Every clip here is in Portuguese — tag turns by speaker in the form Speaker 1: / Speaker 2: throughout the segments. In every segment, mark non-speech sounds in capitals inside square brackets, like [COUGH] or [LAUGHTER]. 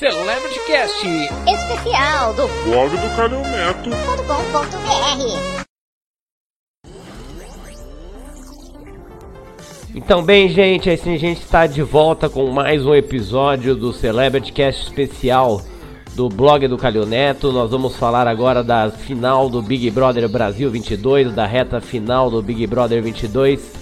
Speaker 1: Celebrity Cast
Speaker 2: especial do
Speaker 3: blog do Calhão Neto.
Speaker 2: .com.br.
Speaker 4: Então, bem, gente, assim a gente está de volta com mais um episódio do Celebrity Cast especial do blog do Calil Neto. Nós vamos falar agora da final do Big Brother Brasil 22, da reta final do Big Brother 22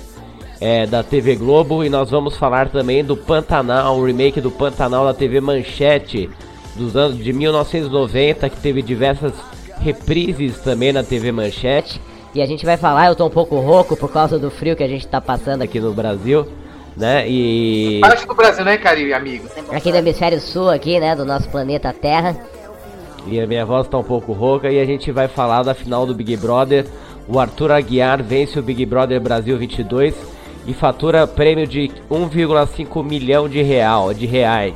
Speaker 4: é, da TV Globo. E nós vamos falar também do Pantanal, o remake do Pantanal da TV Manchete dos anos de 1990, que teve diversas reprises também na TV Manchete.
Speaker 5: E a gente vai falar, eu tô um pouco rouco por causa do frio que a gente tá passando aqui
Speaker 4: aqui no Brasil, né? E
Speaker 6: Parte do Brasil, né, Caribe, amigo?
Speaker 5: aqui do hemisfério sul aqui, né, do nosso planeta Terra.
Speaker 4: E a minha voz tá um pouco rouca e a gente vai falar da final do Big Brother. O Arthur Aguiar vence o Big Brother Brasil 22 e fatura prêmio de 1,5 milhão de real, de reais.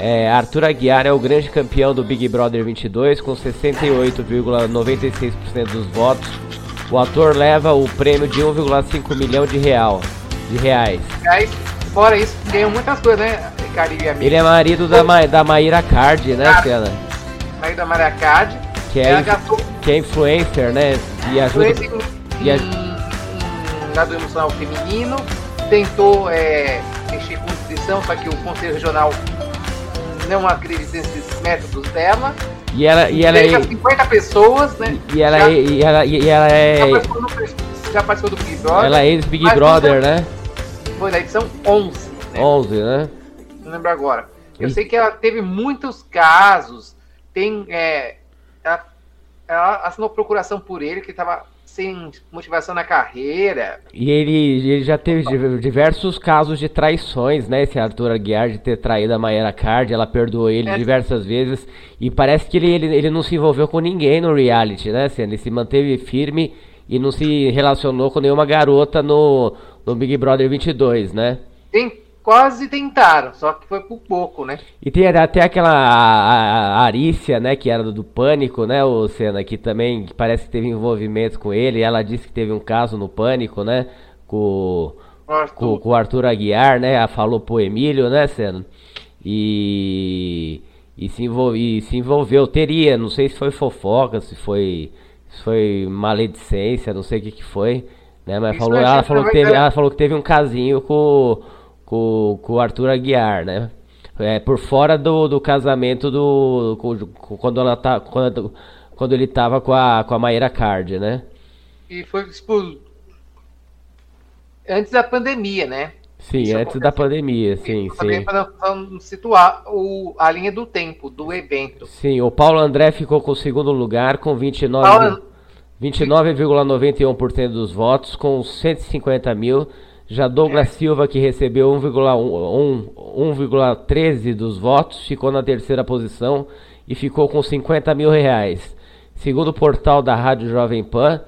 Speaker 4: É, Arthur Aguiar é o grande campeão do Big Brother 22 com 68,96% dos votos. O ator leva o prêmio de 1,5 milhão de real, de reais.
Speaker 6: Aí, fora isso, ganham muitas coisas, né, Caribe, amigo?
Speaker 4: Ele é marido da, Ma da Maíra Card, né, Senna?
Speaker 6: Aí da Maria Card.
Speaker 4: Que é, que é influencer, né? E ajuda.
Speaker 6: influência em,
Speaker 4: e a-
Speaker 6: dado emocional feminino. Tentou é, mexer com nutrição, só que o Conselho Regional não acredita nesses métodos dela.
Speaker 4: E ela, e ela, é,
Speaker 6: 50 pessoas, né?
Speaker 4: e ela,
Speaker 6: já,
Speaker 4: é- e ela, e ela
Speaker 6: já
Speaker 4: é,
Speaker 6: participou do, já participou do Big Brother.
Speaker 4: ela é ex-Big Brother, né?
Speaker 6: Foi na edição 11, né?
Speaker 4: 11, né?
Speaker 6: não lembro agora. Eu
Speaker 4: Ih.
Speaker 6: sei que ela teve muitos casos. Tem. É, ela, ela assinou procuração por ele, que estava sem motivação na carreira.
Speaker 4: E ele, ele já teve div- diversos casos de traições, né? Esse Arthur Aguiar de ter traído a Mayra Card, ela perdoou ele
Speaker 6: É.
Speaker 4: diversas vezes. E parece que ele, ele, ele não se envolveu com ninguém no reality, né? Assim, ele se manteve firme e não se relacionou com nenhuma garota no, no Big Brother 22, né?
Speaker 6: Tem, quase tentaram, só que foi por pouco, né?
Speaker 4: E tem até aquela a, a- a Arícia, né, que era do, do Pânico, né, o Senna, que também parece que teve envolvimento com ele. Ela disse que teve um caso no Pânico, né, com,
Speaker 6: Arthur.
Speaker 4: com, com o Arthur Aguiar, né, ela falou pro Emílio, né, Senna. E, e, se envol, e se envolveu, teria, não sei se foi fofoca, se foi, se foi maledicência, não sei o que que foi, né, mas
Speaker 6: Isso
Speaker 4: falou,
Speaker 6: a
Speaker 4: ela falou, que teve,
Speaker 6: ver.
Speaker 4: ela falou que teve um casinho com, com, com o Arthur Aguiar, né. É, por fora do, do casamento do. com- quando, ela tá, quando, quando ele tava com a, com a Maíra Card, né?
Speaker 6: E foi tipo. Antes da pandemia, né?
Speaker 4: Sim,
Speaker 6: Isso
Speaker 4: antes da pandemia, sim, sim.
Speaker 6: para situar o, a linha do tempo do evento.
Speaker 4: Sim, o Paulo André ficou com o segundo lugar com 29
Speaker 6: Paulo-
Speaker 4: 29,91% dos votos, com 150 mil. Já Douglas Silva, que recebeu 1,1 1,13 dos votos, ficou na terceira posição e ficou com 50 mil reais. Segundo o portal da Rádio Jovem Pan,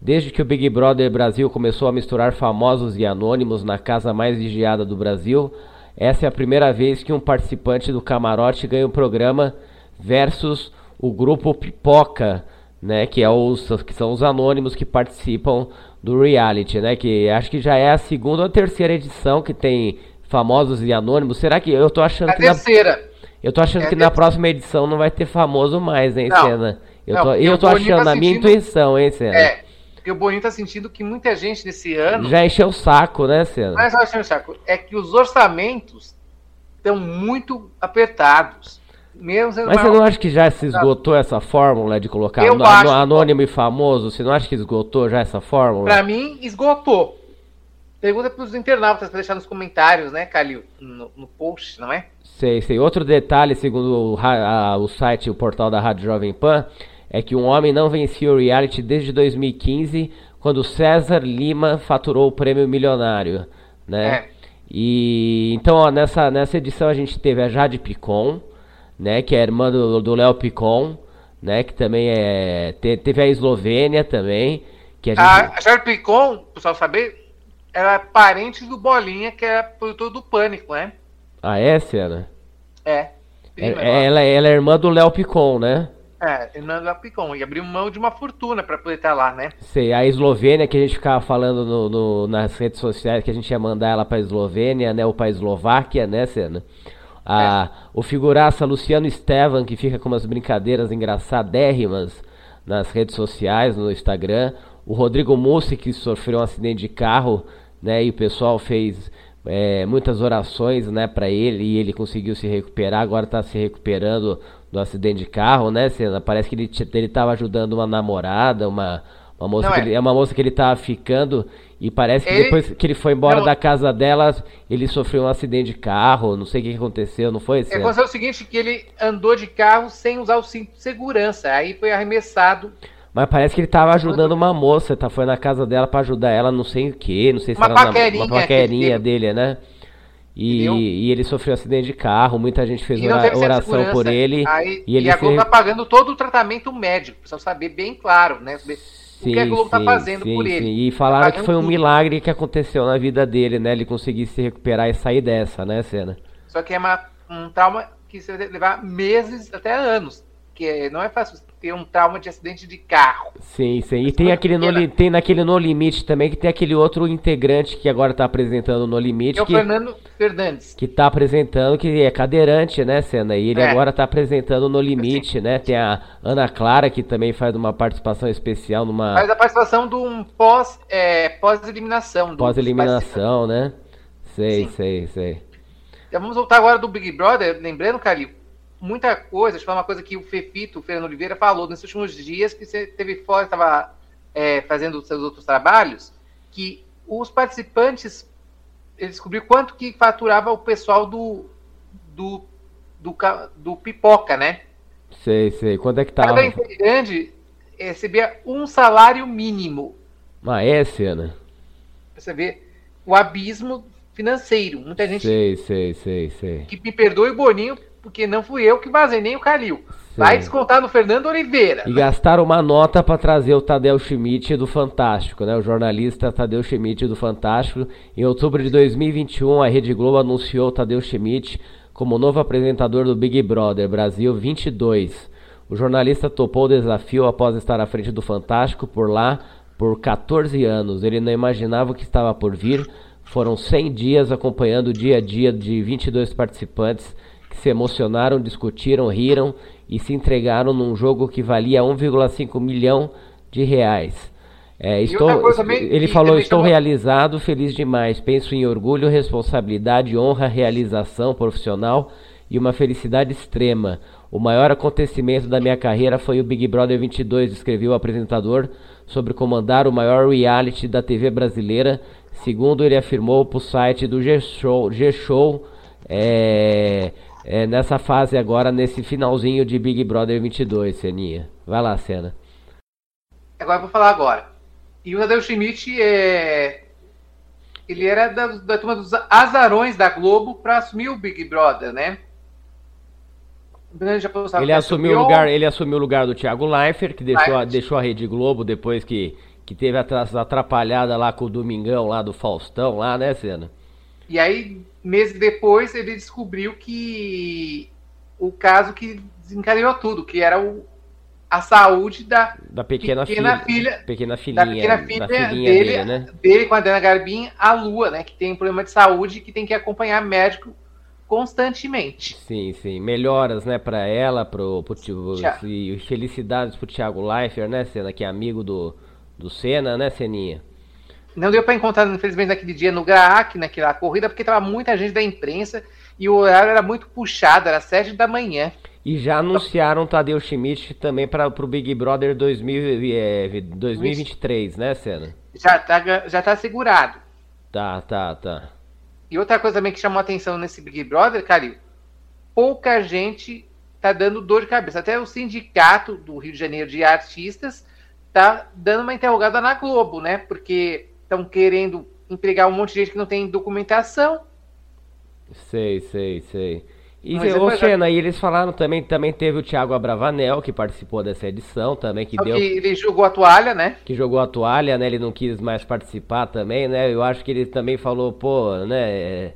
Speaker 4: desde que o Big Brother Brasil começou a misturar famosos e anônimos na casa mais vigiada do Brasil, essa é a primeira vez que um participante do camarote ganha o programa versus o grupo Pipoca, né, que é os que são os anônimos que participam do reality, né, que acho que já é a segunda ou terceira edição que tem famosos e anônimos. Será que eu tô achando
Speaker 6: A
Speaker 4: que na,
Speaker 6: terceira.
Speaker 4: eu tô achando
Speaker 6: é a
Speaker 4: que na próxima edição não vai ter famoso mais, hein,
Speaker 6: Não.
Speaker 4: Senna? Eu
Speaker 6: Não,
Speaker 4: tô, eu
Speaker 6: o
Speaker 4: tô
Speaker 6: Boninho
Speaker 4: achando
Speaker 6: tá
Speaker 4: na minha
Speaker 6: sentindo-
Speaker 4: intuição, hein, Senna?
Speaker 6: É. Porque o Boninho tá sentindo que muita gente nesse ano.
Speaker 4: Já encheu o saco, né, Senna?
Speaker 6: Não é só achando saco, é que os orçamentos estão muito apertados. Mesmo
Speaker 4: Mas você não acha que já se esgotou essa fórmula de colocar
Speaker 6: acho.
Speaker 4: anônimo e famoso? Você não acha que esgotou já essa fórmula?
Speaker 6: Pra mim, esgotou. Pergunta pros internautas pra deixar nos comentários, né, Calil? No, no post, não é?
Speaker 4: Sei, sei. Outro detalhe, segundo o, a- o site, o portal da Rádio Jovem Pan, é que um homem não vencia o reality desde 2015, quando César Lima faturou o prêmio milionário, né?
Speaker 6: É.
Speaker 4: E então, ó, nessa, nessa edição a gente teve a Jade Picon, né, que é irmã do do Léo Picon, né, que também é te- teve a Eslovênia também, que a gente
Speaker 6: A, Charles Picon, pessoal saber, era parente do Bolinha, que era produtor do Pânico, né?
Speaker 4: Ah, é, Senna?
Speaker 6: É.
Speaker 4: É- é- ela, ela é irmã do Léo Picon, né?
Speaker 6: É, irmã do Picon. E abriu mão de uma fortuna pra poder estar lá, né?
Speaker 4: Sei, a Eslovênia, que a gente ficava falando no, no- nas redes sociais, que a gente ia mandar ela pra Eslovênia, né, ou pra Eslováquia, né, Senna? A, é. O figuraça Luciano Estevan, que fica com umas brincadeiras engraçadérrimas nas redes sociais, no Instagram. O Rodrigo Mussi, que sofreu um acidente de carro, né? E o pessoal fez é, muitas orações, né, para ele e ele conseguiu se recuperar. Agora está se recuperando do acidente de carro, né? Parece que ele ele estava ajudando uma namorada, uma uma moça que é. Ele, é uma moça que ele estava ficando e parece que ele... depois que ele foi embora não. da casa dela, ele sofreu um acidente de carro, não sei o que aconteceu, não foi?
Speaker 6: É, aconteceu o seguinte, que ele andou de carro sem usar o cinto de segurança, aí foi arremessado
Speaker 4: mas parece que ele tava ajudando uma moça, tá? Foi na casa dela para ajudar ela, não sei o que, não sei se
Speaker 6: uma era paquerinha,
Speaker 4: uma paquerinha dele, né? E, e, ele sofreu um acidente de carro, muita gente fez ora, oração por ele.
Speaker 6: Aí,
Speaker 4: e, ele
Speaker 6: e a Globo se... tá pagando todo o tratamento médico, precisa saber bem claro, né? Sim, o que a Globo tá sim, tá fazendo sim, por ele.
Speaker 4: E falaram tá que foi um tudo. milagre que aconteceu na vida dele, né? Ele conseguir se recuperar e sair dessa, né, Cena?
Speaker 6: Só que é uma, um trauma que você vai levar meses até anos. Que não é fácil ter um trauma de acidente de carro.
Speaker 4: Sim, sim. E tem, aquele no, tem naquele No Limite também, que tem aquele outro integrante que agora tá apresentando No Limite. É
Speaker 6: o que, Fernando Fernandes.
Speaker 4: Que tá apresentando, que é cadeirante, né, Senna? E ele é. agora tá apresentando No Limite, né? Tem a Ana Clara, que também faz uma participação especial numa...
Speaker 6: Faz a participação de um pós, é, pós-eliminação.
Speaker 4: Pós-eliminação, né? Sei, sim. sei, sei.
Speaker 6: Já vamos voltar agora do Big Brother. Lembrando, Calil, muita coisa, falar uma coisa que o Fefito, o Fernando Oliveira, falou nesses últimos dias, que você teve fora, estava é, fazendo os seus outros trabalhos, que os participantes, ele descobriu quanto que faturava o pessoal do, do, do, do Pipoca, né?
Speaker 4: Sei, sei. Quanto é que tava?
Speaker 6: Cada integrante recebia um salário mínimo.
Speaker 4: Ah, é, Cena?
Speaker 6: Você vê o abismo financeiro. Muita gente.
Speaker 4: Sei, sei, sei, sei.
Speaker 6: Que me perdoe o Boninho porque não fui eu que vazei nem o Calil. Vai descontar no Fernando Oliveira.
Speaker 4: E gastaram uma nota para trazer o Tadeu Schmidt do Fantástico, né? O jornalista Tadeu Schmidt do Fantástico. Em outubro de 2021, a Rede Globo anunciou o Tadeu Schmidt como novo apresentador do Big Brother Brasil 22. O jornalista topou o desafio após estar à frente do Fantástico por lá por 14 anos. Ele não imaginava o que estava por vir. Foram 100 dias acompanhando o dia a dia de 22 participantes se emocionaram, discutiram, riram e se entregaram num jogo que valia 1,5 milhão de reais. É, estou, também, ele falou: Estou realizado, feliz demais. Penso em orgulho, responsabilidade, honra, realização profissional e uma felicidade extrema. O maior acontecimento da minha carreira foi o Big Brother 22, escreveu o apresentador, sobre comandar o maior reality da TV brasileira, segundo ele afirmou para o site do G-Show. G-Show é, é, nessa fase agora, nesse finalzinho de Big Brother 22, Seninha. Vai lá, Cena.
Speaker 6: Agora eu vou falar agora. E o Tadeu Schmidt é... Ele era da, da turma dos azarões da Globo para assumir o Big Brother, né?
Speaker 4: Ele assumiu, o lugar, ele assumiu o lugar do Thiago Leifert, que deixou, a, deixou a Rede Globo depois que, que teve a atrapalhada lá com o Domingão lá do Faustão, lá, né, Cena?
Speaker 6: E aí, meses depois, ele descobriu que o caso que desencadeou tudo, que era o, a saúde da,
Speaker 4: da pequena, pequena filha, filha,
Speaker 6: pequena filhinha, da pequena filha, da filhinha dele, dele, né? dele com a Dana Garbin, a Lua, né? Que tem um problema de saúde que tem que acompanhar médico constantemente.
Speaker 4: Sim, sim. Melhoras, né, para ela, pro, pro, pro e felicidades pro Thiago Leifert, né, Senna, que é amigo do, do Senna, né, Seninha?
Speaker 6: Não deu para encontrar, infelizmente, naquele dia no GRAAC, naquela corrida, porque tava muita gente da imprensa e o horário era muito puxado, era sete da manhã.
Speaker 4: E já anunciaram o Tadeu Schmidt também para o Big Brother 2000, é, 2023, né, Senna?
Speaker 6: Já tá, já tá segurado.
Speaker 4: Tá, tá, tá.
Speaker 6: E outra coisa também que chamou atenção nesse Big Brother, Calil, pouca gente tá dando dor de cabeça. Até o sindicato do Rio de Janeiro de artistas tá dando uma interrogada na Globo, né? Porque estão querendo empregar um monte de gente que não tem documentação.
Speaker 4: Sei, sei, sei. E ô, Xena, aí eles falaram também, também teve o Thiago Abravanel, que participou dessa edição também, que Só deu...
Speaker 6: Que ele jogou a toalha, né?
Speaker 4: Que jogou a toalha, né? Ele não quis mais participar também, né? Eu acho que ele também falou, pô, né... É,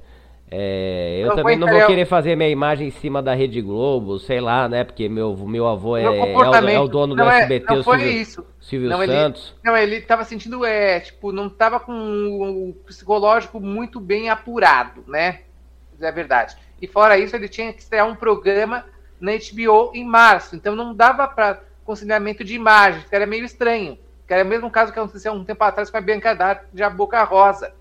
Speaker 4: eu não também não vou querer fazer minha imagem em cima da Rede Globo, sei lá, né? Porque meu, meu avô é, é, o, é o dono do
Speaker 6: não
Speaker 4: SBT,
Speaker 6: é, não foi
Speaker 4: Silvio,
Speaker 6: isso.
Speaker 4: Silvio
Speaker 6: não,
Speaker 4: Santos.
Speaker 6: Ele, não, ele tava sentindo, é, tipo, não tava com o psicológico muito bem apurado, né? É verdade. E fora isso, ele tinha que estrear um programa na HBO em março. Então não dava para conciliamento de imagens, que era meio estranho. Que era o mesmo caso que aconteceu um tempo atrás com a Bianca D'Arte de A Boca Rosa.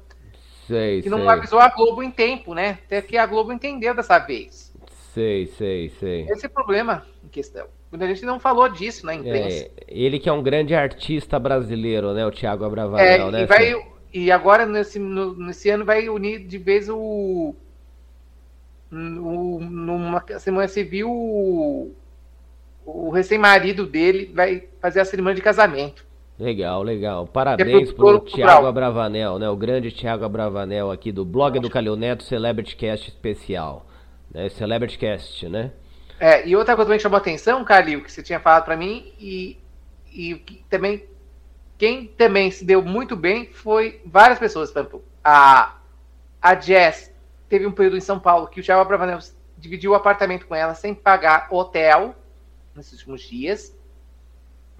Speaker 4: Sei,
Speaker 6: que
Speaker 4: sei.
Speaker 6: não avisou a Globo em tempo, né? Até que a Globo entendeu dessa vez.
Speaker 4: Sei, sei, sei.
Speaker 6: Esse é o problema em questão. Muita gente não falou disso na imprensa.
Speaker 4: É, ele que é um grande artista brasileiro, né? O Thiago Abravanel,
Speaker 6: É,
Speaker 4: né?
Speaker 6: e, vai, e agora, nesse, no- nesse ano, vai unir de vez o. o numa semana civil, o, o recém-marido dele vai fazer a cerimônia de casamento.
Speaker 4: Legal, legal. Parabéns pro
Speaker 6: cultural.
Speaker 4: Thiago Abravanel, né? O grande Thiago Abravanel aqui do blog do Calil Neto Celebrity Cast especial. Né? Celebrity Cast, né?
Speaker 6: É, e outra coisa também que chamou atenção, Calil, que você tinha falado pra mim, e, e também. Quem também se deu muito bem foi várias pessoas, por exemplo, a, a Jess teve um período em São Paulo que o Thiago Abravanel dividiu o apartamento com ela sem pagar hotel nesses últimos dias.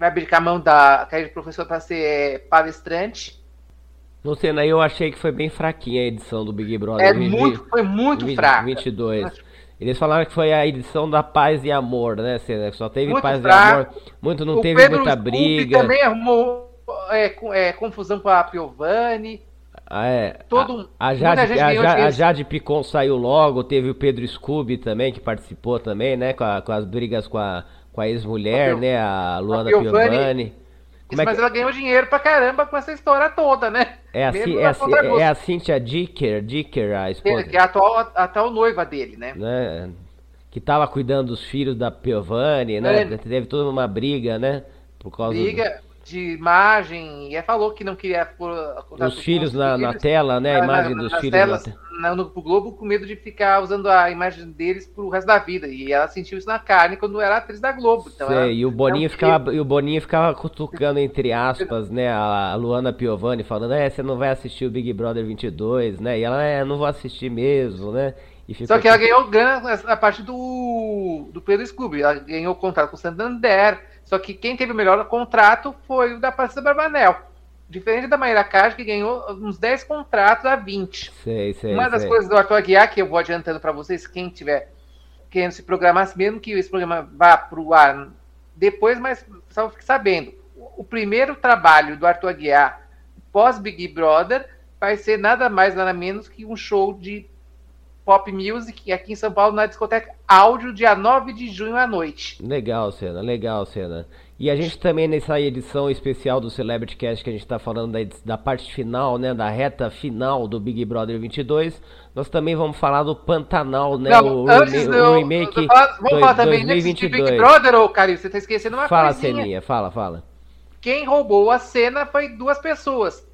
Speaker 6: Vai abrir a mão da carreira de professor para ser é, palestrante.
Speaker 4: No Senna, eu achei que foi bem fraquinha a edição do Big Brother.
Speaker 6: É
Speaker 4: Vi-
Speaker 6: muito, foi muito
Speaker 4: vi-
Speaker 6: fraco.
Speaker 4: 22. Eles falaram que foi a edição da paz e amor, né? Que Só teve
Speaker 6: Muito
Speaker 4: paz
Speaker 6: fraco.
Speaker 4: e amor. Muito não
Speaker 6: o
Speaker 4: teve
Speaker 6: Pedro
Speaker 4: muita briga.
Speaker 6: também arrumou é, é, confusão com a Piovani.
Speaker 4: Ah, é.
Speaker 6: Todo-
Speaker 4: a, Jade, a,
Speaker 6: ganhou
Speaker 4: Ja- a. Jade Picon saiu logo, teve o Pedro Scooby também, que participou também, né? Com, a- com as brigas com a, com a ex-mulher,
Speaker 6: A
Speaker 4: né? A Luana
Speaker 6: Piovani.
Speaker 4: Piovani. Como é
Speaker 6: mas
Speaker 4: que-
Speaker 6: ela ganhou dinheiro pra caramba com essa história toda, né?
Speaker 4: É a,
Speaker 6: Mesmo
Speaker 4: é, a, é a Cynthia Dicker, Dicker, a esposa,
Speaker 6: Que é a atual, a atual noiva dele, né?
Speaker 4: né? Que tava cuidando dos filhos da Piovani, né?
Speaker 6: É.
Speaker 4: Teve toda uma briga, né? Por causa do-
Speaker 6: Briga de imagem, e falou que não queria pôr
Speaker 4: dos filhos na, na tela, né? A
Speaker 6: na-
Speaker 4: imagem
Speaker 6: na-
Speaker 4: dos filhos na
Speaker 6: telas,
Speaker 4: tela.
Speaker 6: na- no Globo com medo de ficar usando a imagem deles pro resto da vida. E ela sentiu isso na carne quando era atriz da Globo. Então
Speaker 4: Sei,
Speaker 6: ela-
Speaker 4: e o Boninho ficava, e o Boninho ficava cutucando entre aspas, né, a Luana Piovani falando, é, você não vai assistir o Big Brother 22, né? E ela, é, não vou assistir mesmo, né?
Speaker 6: Só que ela ganhou grana a partir do, do Pedro Scooby. Ela ganhou o contrato com o Santander. Só que quem teve o melhor contrato foi o da Patrícia Barbanel. Diferente da Maíra Card, que ganhou uns 10 contratos a 20.
Speaker 4: Sei, sei,
Speaker 6: Uma das
Speaker 4: sei.
Speaker 6: coisas do Arthur Aguiar, que eu vou adiantando para vocês, quem tiver querendo se programar, mesmo que esse programa vá para o ar depois, mas só fique sabendo. O primeiro trabalho do Arthur Aguiar pós Big Brother vai ser nada mais, nada menos que um show de pop music aqui em São Paulo, na discoteca Áudio, dia 9 de junho à noite.
Speaker 4: Legal, Cena, legal, Cena. E a gente também nessa edição especial do Celebrity Cast que a gente tá falando da, da parte final, né, da reta final do Big Brother 22, nós também vamos falar do Pantanal, né,
Speaker 6: Não,
Speaker 4: o,
Speaker 6: antes
Speaker 4: rema-
Speaker 6: eu-
Speaker 4: o remake
Speaker 6: eu falar- vamos
Speaker 4: dois-
Speaker 6: falar também antes de
Speaker 4: 2022.
Speaker 6: Big Brother, ô Carinho, você tá esquecendo uma
Speaker 4: Fala,
Speaker 6: coisinha.
Speaker 4: Ceninha, fala, fala.
Speaker 6: Quem roubou a cena foi duas pessoas.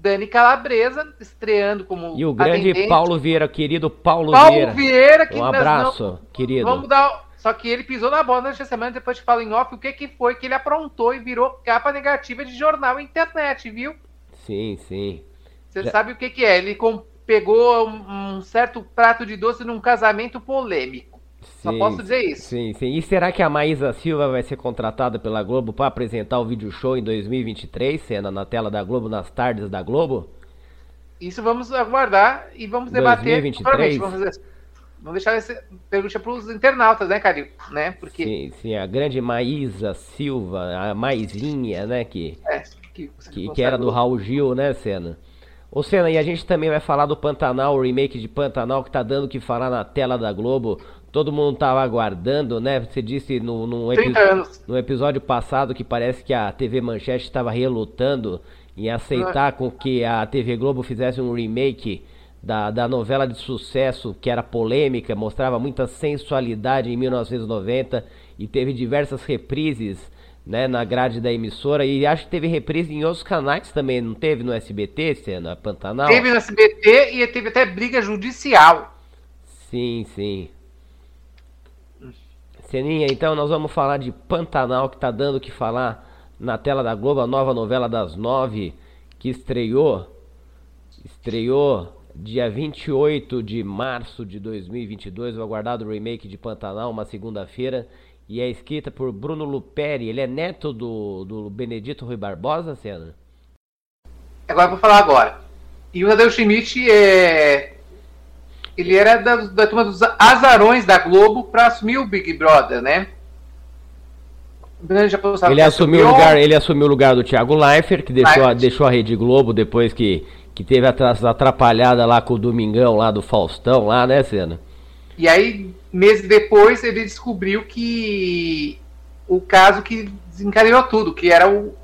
Speaker 6: Dani Calabresa, estreando como
Speaker 4: E o grande
Speaker 6: atendente.
Speaker 4: Paulo Vieira, querido Paulo,
Speaker 6: Paulo
Speaker 4: Vieira.
Speaker 6: Vieira, que
Speaker 4: Um abraço,
Speaker 6: não-
Speaker 4: querido.
Speaker 6: Vamos dar. Só que ele pisou na bola nesta semana, depois te falo em off o que, que foi que ele aprontou e virou capa negativa de jornal e internet, viu?
Speaker 4: Sim, sim.
Speaker 6: Você
Speaker 4: Já-
Speaker 6: sabe o que, que é? Ele pegou um, um certo prato de doce num casamento polêmico. Só
Speaker 4: Sim,
Speaker 6: posso dizer isso.
Speaker 4: Sim, sim. E será que a Maísa Silva vai ser contratada pela Globo para apresentar o vídeo show em 2023, cena na tela da Globo, nas tardes da Globo?
Speaker 6: Isso vamos aguardar e vamos debater.
Speaker 4: 2023?
Speaker 6: futuramente. Vamos, fazer- vamos deixar essa pergunta para os internautas, né, Calil? Né? Porque
Speaker 4: Sim, sim, a grande Maísa Silva, a Maisinha, né, que,
Speaker 6: é, que,
Speaker 4: que, que era do Raul Gil, né, Senna? Ô, Senna, e a gente também vai falar do Pantanal, o remake de Pantanal, que tá dando o que falar na tela da Globo. Todo mundo tava aguardando, né? Você disse no, no, epi-
Speaker 6: 30 anos.
Speaker 4: no episódio passado que parece que a TV Manchete estava relutando em aceitar com que a TV Globo fizesse um remake da, da novela de sucesso que era polêmica, mostrava muita sensualidade em 1990 e teve diversas reprises né, na grade da emissora e acho que teve reprise em outros canais também, não teve no SBT, Cena, Pantanal?
Speaker 6: Teve no SBT e teve até briga judicial.
Speaker 4: Sim, sim. Seninha, então nós vamos falar de Pantanal, que tá dando o que falar na tela da Globo, a nova novela das nove, que estreou, estreou dia 28 de março de 2022, o aguardado remake de Pantanal, uma segunda-feira, e é escrita por Bruno Luperi, ele é neto do, do Benedito Rui Barbosa, Cena?
Speaker 6: Agora eu vou falar agora. E o Tadeu Schmidt é. Ele era da, da turma dos azarões da Globo para assumir o Big Brother, né?
Speaker 4: Ele assumiu, o lugar, ele assumiu o lugar do Thiago Leifert, que deixou, a, deixou a Rede Globo depois que, que teve a atrapalhada lá com o Domingão lá do Faustão, lá, né, Cena?
Speaker 6: E aí, meses depois, ele descobriu que o caso que desencadeou tudo, que era o,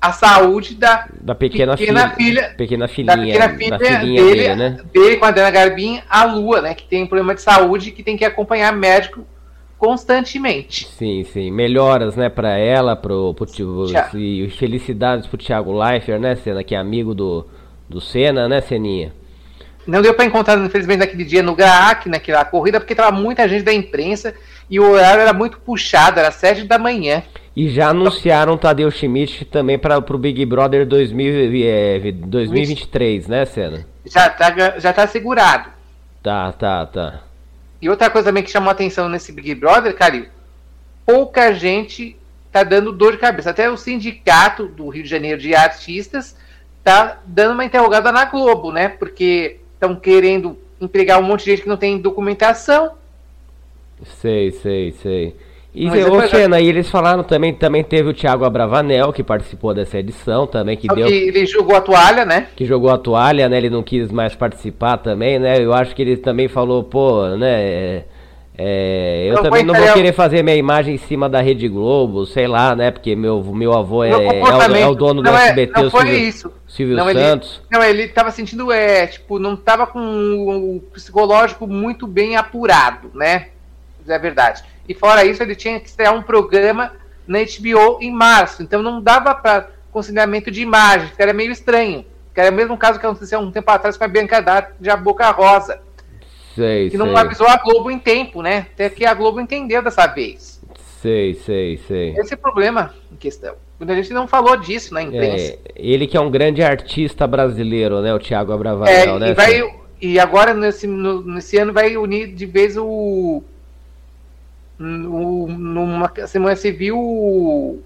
Speaker 6: a saúde da,
Speaker 4: da pequena,
Speaker 6: pequena
Speaker 4: filha,
Speaker 6: filha,
Speaker 4: pequena filhinha,
Speaker 6: da pequena filha
Speaker 4: da
Speaker 6: filhinha dele, dele, né? dele com a Dana Garbin, a Lua, né, que tem problema de saúde e que tem que acompanhar médico constantemente.
Speaker 4: Sim, sim. Melhoras, né, para ela, pro, pro e felicidades pro Thiago Leifert, né, Senna, que é amigo do, do Senna, né, Seninha?
Speaker 6: Não deu para encontrar, infelizmente, naquele dia no GAAC, naquela corrida, porque tava muita gente da imprensa e o horário era muito puxado, era sete da manhã.
Speaker 4: E já anunciaram o Tadeu Schmidt também para o Big Brother 2000, é, 2023, né, Senna?
Speaker 6: Já tá, já tá segurado.
Speaker 4: Tá, tá, tá.
Speaker 6: E outra coisa também que chamou atenção nesse Big Brother, Calil, pouca gente tá dando dor de cabeça. Até o sindicato do Rio de Janeiro de artistas tá dando uma interrogada na Globo, né? Porque estão querendo empregar um monte de gente que não tem documentação.
Speaker 4: Sei, sei, sei. E, ô, Senna, e eles falaram também, também teve o Thiago Abravanel, que participou dessa edição também, que deu... Que
Speaker 6: ele jogou a toalha, né?
Speaker 4: Que jogou a toalha, né? Ele não quis mais participar também, né? Eu acho que ele também falou, pô, né... É, é eu não também não vou querer fazer minha imagem em cima da Rede Globo, sei lá, né? Porque meu, meu avô é, é, o, é o, dono do SBT,
Speaker 6: é, não
Speaker 4: foi
Speaker 6: Silvio, isso.
Speaker 4: Silvio
Speaker 6: não,
Speaker 4: Santos.
Speaker 6: Ele, não, ele tava sentindo, é, tipo, não tava com o psicológico muito bem apurado, né? É verdade. E fora isso, ele tinha que estrear um programa na HBO em março. Então não dava para conciliamento de imagens, que era meio estranho. Que era o mesmo caso que aconteceu um tempo atrás com a Bianca Data de A Boca Rosa.
Speaker 4: Sei,
Speaker 6: que não avisou a Globo em tempo, né? Até que a Globo entendeu dessa vez.
Speaker 4: Sei, sei, sei.
Speaker 6: Esse é o problema em questão. A gente não falou disso na imprensa.
Speaker 4: É, ele que é um grande artista brasileiro, né? O Thiago Abravanel,
Speaker 6: é,
Speaker 4: né?
Speaker 6: E, vai, e agora, nesse, no, nesse ano, vai unir de vez o numa semana civil, o,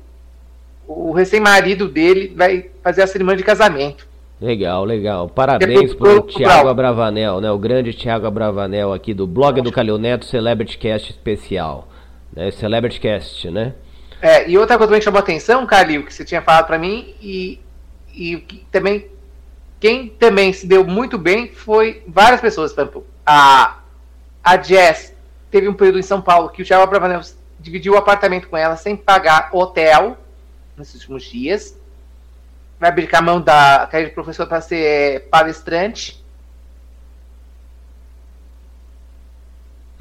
Speaker 6: o recém-marido dele vai fazer a cerimônia de casamento.
Speaker 4: Legal, legal. Parabéns para o Thiago Abravanel, né? O grande Thiago Abravanel aqui do blog do Calil Neto, Celebrity Cast especial. Né? Celebrity Cast, né?
Speaker 6: É, e outra coisa também que chamou atenção, Calil, que você tinha falado para mim, e, e também quem também se deu muito bem foi várias pessoas, tanto a, a Jess teve um período em São Paulo que o Thiago Abravanel dividiu o apartamento com ela sem pagar hotel nesses últimos dias. Vai abrir com a mão da carreira de professor para ser palestrante.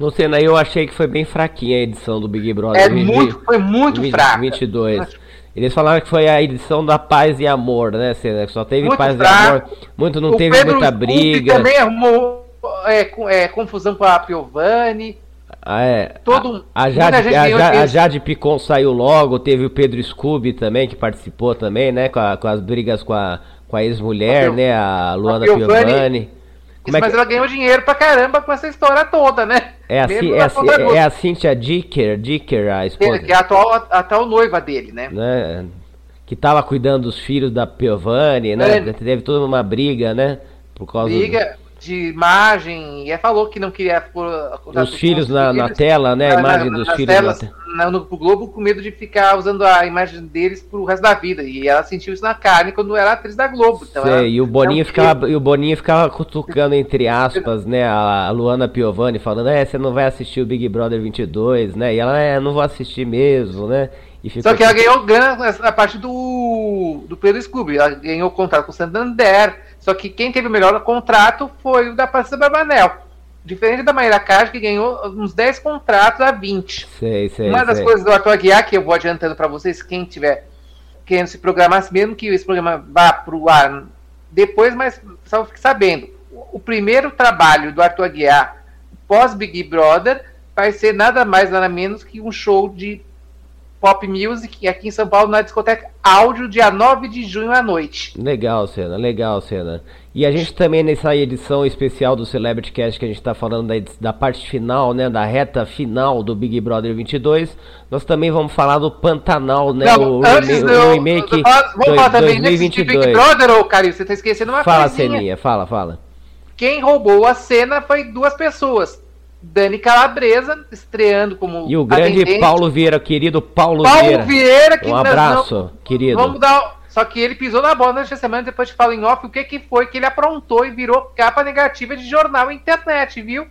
Speaker 4: Não sei, né? Eu achei que foi bem fraquinha a edição do Big Brother.
Speaker 6: É muito, foi muito 20, fraca.
Speaker 4: 22. Eles falaram que foi a edição da paz e amor, né, Senna? Só teve
Speaker 6: muito
Speaker 4: paz
Speaker 6: fraco.
Speaker 4: e amor. Muito não
Speaker 6: o
Speaker 4: teve
Speaker 6: Pedro
Speaker 4: muita briga.
Speaker 6: também arrumou é, é, confusão com a Piovani.
Speaker 4: Ah, é.
Speaker 6: Todo,
Speaker 4: a, a, Jade, a, Jade, a Jade Picon saiu logo, teve o Pedro Scooby também, que participou também, né? Com, a, com as brigas com a, com a ex-mulher, né? A Luana Piovani.
Speaker 6: Isso, é mas ela ganhou dinheiro pra caramba com essa história toda, né?
Speaker 4: É a, é, a, é a Cynthia Dicker, Dicker, a esposa.
Speaker 6: Que é a atual, a atual noiva dele, né?
Speaker 4: né? Que tava cuidando dos filhos da Piovani, né? É. Teve toda uma briga, né?
Speaker 6: Por causa briga, de imagem, e falou que não queria pôr
Speaker 4: os filhos na, na, tela, né? A imagem na, dos filhos
Speaker 6: telas, na, no Globo com medo de ficar usando a imagem deles pro resto da vida. E ela sentiu isso na carne quando era atriz da Globo. Então
Speaker 4: Sei, ela, e o Boninho ficava e o Boninho ficava cutucando entre aspas, né, a Luana Piovani falando: "É, você não vai assistir o Big Brother 22, né?" E ela: "É, não vou assistir mesmo, né?"
Speaker 6: Só que ela ganhou grana a parte do, do Pedro Scooby. Ela ganhou contrato com o Santander. Só que quem teve o melhor contrato foi o da Patrícia Barbanel. Diferente da Maíra Card, que ganhou uns 10 contratos a 20.
Speaker 4: Sei, sei,
Speaker 6: Uma das
Speaker 4: sei.
Speaker 6: coisas do Arthur Aguiar, que eu vou adiantando para vocês, quem tiver querendo se programar, mesmo que esse programa vá para o ar depois, mas só fique sabendo. O primeiro trabalho do Arthur Aguiar pós Big Brother vai ser nada mais, nada menos que um show de Pop Music aqui em São Paulo na discoteca Áudio, dia 9 de junho à noite.
Speaker 4: Legal, Cena, legal, Cena. E a gente também nessa edição especial do Celebrity Cast que a gente está falando da, da, parte final, né, da reta final do Big Brother 22, nós também vamos falar do Pantanal, né,
Speaker 6: Não, o, antes o, do, o remake Vamos falar também 2022. Big Brother, ô Carinho, você está esquecendo uma
Speaker 4: Fala, coisinha. Ceninha, fala, fala.
Speaker 6: Quem roubou a cena foi duas pessoas. Dani Calabresa, estreando como.
Speaker 4: E o grande
Speaker 6: atendente.
Speaker 4: Paulo Vieira, querido Paulo,
Speaker 6: Paulo
Speaker 4: Vieira.
Speaker 6: Vieira, que
Speaker 4: Um abraço,
Speaker 6: não-
Speaker 4: querido.
Speaker 6: Vamos dar. Só que ele pisou na bola nesta semana, depois te falo em off o que, que foi que ele aprontou e virou capa negativa de jornal e internet, viu?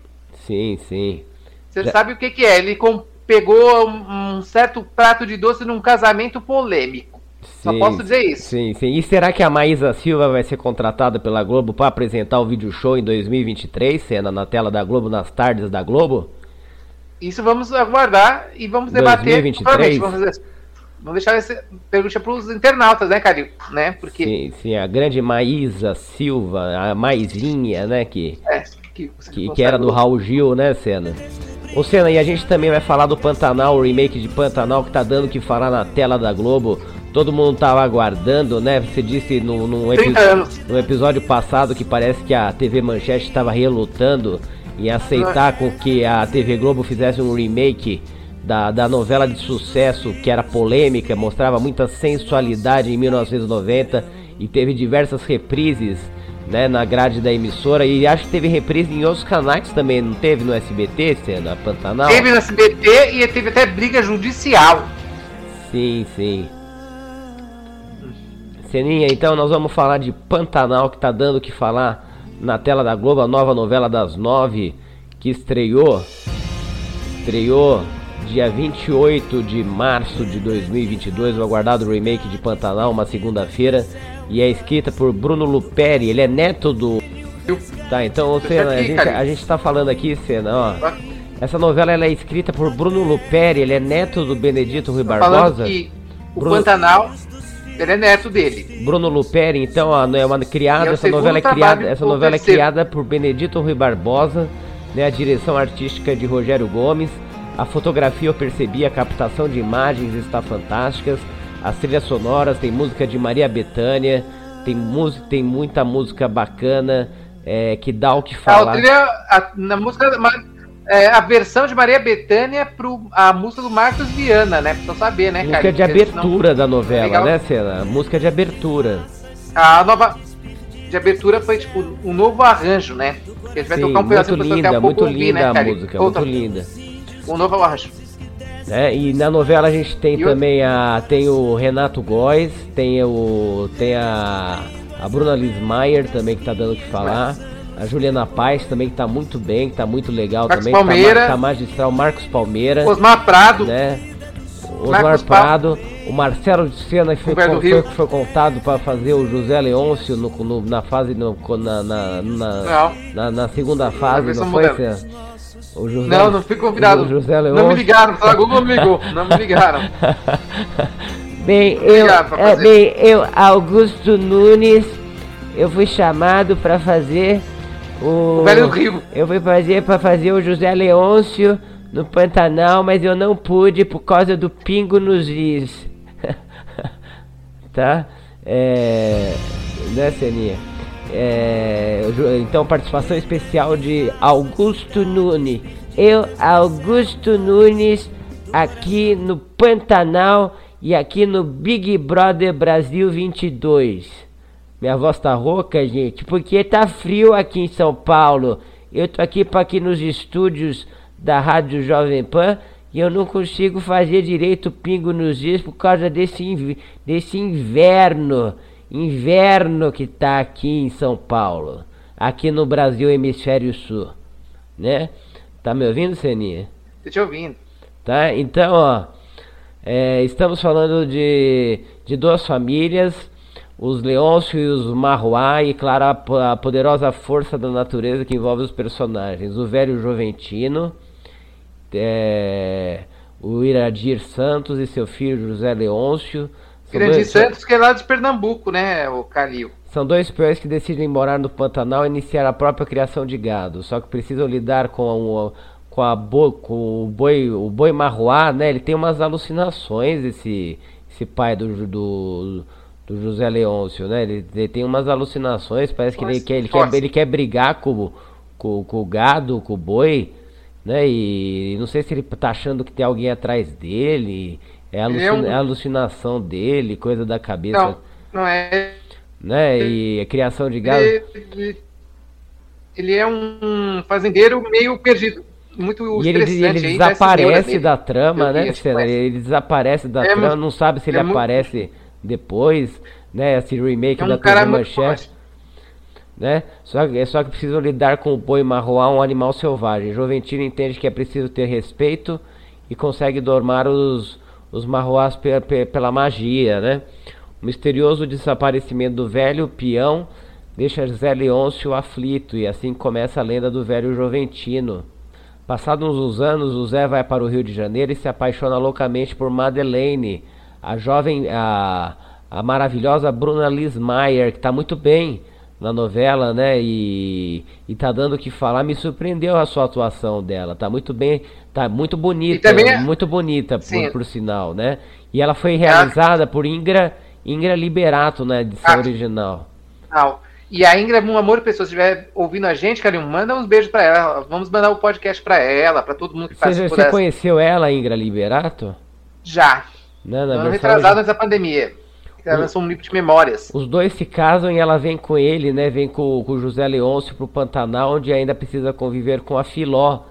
Speaker 4: Sim, sim.
Speaker 6: Você
Speaker 4: Já-
Speaker 6: sabe o que, que é? Ele com- pegou um, um certo prato de doce num casamento polêmico. Só
Speaker 4: Sim,
Speaker 6: posso dizer isso.
Speaker 4: Sim, sim. E será que a Maísa Silva vai ser contratada pela Globo para apresentar o vídeo show em 2023, cena na tela da Globo, nas tardes da Globo?
Speaker 6: Isso vamos aguardar e vamos debater.
Speaker 4: 2023?
Speaker 6: Provavelmente, Vamos, fazer- vamos deixar essa pergunta para os internautas, né, Calil? Né? Porque
Speaker 4: Sim, sim. A grande Maísa Silva, a Maisinha, né, que...
Speaker 6: é, que,
Speaker 4: Que, que era do Raul Gil, né, Senna? Ô Senna, e a gente também vai falar do Pantanal, o remake de Pantanal que tá dando o que falar na tela da Globo. Todo mundo tava aguardando, né? Você disse no, no, epi-
Speaker 6: 30 anos.
Speaker 4: no episódio passado que parece que a TV Manchete estava relutando em aceitar com que a TV Globo fizesse um remake da, da novela de sucesso que era polêmica, mostrava muita sensualidade em 1990 e teve diversas reprises né, na grade da emissora e acho que teve reprise em outros canais também, não teve no SBT, sendo a Pantanal?
Speaker 6: Teve no SBT e teve até briga judicial.
Speaker 4: Sim, sim. Seninha, então nós vamos falar de Pantanal que tá dando o que falar na tela da Globo, a nova novela das nove que estreou. Estreou dia 28 de março de 2022, o aguardado remake de Pantanal, uma segunda-feira, e é escrita por Bruno Luperi, ele é neto do. Tá, então, Senna, a gente,
Speaker 6: cara.
Speaker 4: a gente tá falando aqui, Senna, ó. Essa novela ela é escrita por Bruno Luperi, ele é neto do Benedito Rui
Speaker 6: Falando
Speaker 4: Barbosa.
Speaker 6: que o
Speaker 4: Bruno-
Speaker 6: Pantanal, ele é neto dele.
Speaker 4: Bruno Luperi, então, ó, é uma criada,
Speaker 6: é
Speaker 4: essa novela é criada, essa novela é criada por Benedito Rui Barbosa, né, a direção artística de Rogério Gomes, a fotografia eu percebi, a captação de imagens está fantásticas, as trilhas sonoras, tem música de Maria Bethânia, tem música, tem muita música bacana, é, que dá o que
Speaker 6: A,
Speaker 4: falar.
Speaker 6: trilha, a, na música, ma- é, a versão de Maria Bethânia pro a música do Marcos Viana, né? Pra você saber, né,
Speaker 4: Música de abertura da novela,
Speaker 6: Legal.
Speaker 4: né, Cena? Música de abertura.
Speaker 6: A nova de abertura foi tipo um novo arranjo, né? Que a gente vai
Speaker 4: Sim,
Speaker 6: tocar um
Speaker 4: muito
Speaker 6: pra você
Speaker 4: linda,
Speaker 6: pouco
Speaker 4: muito
Speaker 6: ouvir,
Speaker 4: linda
Speaker 6: né,
Speaker 4: a
Speaker 6: cara?
Speaker 4: música,
Speaker 6: Outra-
Speaker 4: muito linda.
Speaker 6: Um novo arranjo.
Speaker 4: né? E na novela a gente tem
Speaker 6: E o-
Speaker 4: também a tem o Renato Góes, tem o tem a a Bruna Lismayer também que tá dando o que falar. A Juliana Paz também que tá muito bem, que tá muito legal
Speaker 6: Marcos
Speaker 4: também,
Speaker 6: Palmeira.
Speaker 4: tá, tá magistral, Marcos Palmeira,
Speaker 6: Osmar Prado,
Speaker 4: né? Osmar
Speaker 6: Marcos
Speaker 4: Prado, o Marcelo de Sena que foi, foi, foi contado para fazer o José Leôncio no, no- na fase no- na, na, na, na, na segunda fase, não foi? Cê? O José,
Speaker 6: Não, não fui convidado. [LAUGHS] Não me ligaram, [LAUGHS] a Globo não me ligou. Não me ligaram.
Speaker 4: Bem, eu, é, bem, eu, Augusto Nunes, eu fui chamado para fazer o.
Speaker 6: O Velho do Rio.
Speaker 4: Eu fui fazer para fazer o José Leôncio no Pantanal, mas eu não pude por causa do pingo nos is. [LAUGHS] tá? É. Né, Seninha? É, então, participação especial de Augusto Nunes. Eu, Augusto Nunes, aqui no Pantanal e aqui no Big Brother Brasil 22. Minha voz tá rouca, gente, porque tá frio aqui em São Paulo. Eu tô aqui para aqui nos estúdios da Rádio Jovem Pan e eu não consigo fazer direito o pingo nos dias por causa desse, inv- desse inverno. Inverno que tá aqui em São Paulo. Aqui no Brasil, Hemisfério Sul. Né? Tá me ouvindo, Seninha?
Speaker 6: Tô te ouvindo.
Speaker 4: Tá? Então, ó, é, estamos falando de, de duas famílias, os Leôncio e os Marroá, e claro, a, a poderosa força da natureza que envolve os personagens. O velho Joventino, é, o Iradir Santos e seu filho José Leôncio.
Speaker 6: Grande
Speaker 4: dois-
Speaker 6: Santos, que é lá de Pernambuco, né, o Calil?
Speaker 4: são dois peões que decidem morar no Pantanal e iniciar a própria criação de gado, só que precisam lidar com, o com, a bo, com o boi, o boi marroá, né? Ele tem umas alucinações, esse, esse pai do, do, do José Leôncio, né? Ele, ele tem umas alucinações, parece que ele quer, ele, quer, ele quer brigar com, o- com, com o gado, com o boi, né? E não sei se ele tá achando que tem alguém atrás dele, é,
Speaker 6: é
Speaker 4: alucina-
Speaker 6: um-
Speaker 4: é alucinação dele, coisa da cabeça
Speaker 6: Não, não é.
Speaker 4: né? E a criação de gado.
Speaker 6: Ele, ele é um fazendeiro meio perdido. Muito
Speaker 4: e ele, ele desaparece da trama, né? Ele desaparece da
Speaker 6: É
Speaker 4: trama, não sabe se ele
Speaker 6: é
Speaker 4: aparece depois, né? Esse remake
Speaker 6: É um
Speaker 4: da
Speaker 6: muito
Speaker 4: Manchete, né? Só, é só que precisam lidar com o boi marroá, um animal selvagem. Joventino entende que é preciso ter respeito e consegue domar os, os marroás pe- pe- pela magia, né? O misterioso desaparecimento do velho peão deixa Zé Leôncio aflito e assim começa a lenda do velho Joventino. Passados uns anos, o Zé vai para o Rio de Janeiro e se apaixona loucamente por Madeleine, a jovem, a, a maravilhosa Bruna Lismayer, que está muito bem na novela, né? E, e tá dando o que falar. Me surpreendeu a sua atuação dela. Tá muito bem, tá muito bonita,
Speaker 6: é-
Speaker 4: muito bonita, por, por sinal, né? E ela foi realizada por Ingra, Ingra Liberato na edição
Speaker 6: Ah.
Speaker 4: original.
Speaker 6: Não. E a Ingra, um amor de pessoa, se estiver ouvindo a gente, Carinho, manda uns beijos pra ela. Vamos mandar o podcast pra ela, pra todo mundo que
Speaker 4: Você,
Speaker 6: participou
Speaker 4: você
Speaker 6: dessa.
Speaker 4: conheceu ela, Ingra Liberato?
Speaker 6: Já.
Speaker 4: Né, na
Speaker 6: Ano retrasado antes da pandemia. Ela
Speaker 4: O-
Speaker 6: lançou um livro de memórias.
Speaker 4: Os dois se casam e ela vem com ele, né? Vem com, com o José Leôncio pro Pantanal, onde ainda precisa conviver com a Filó,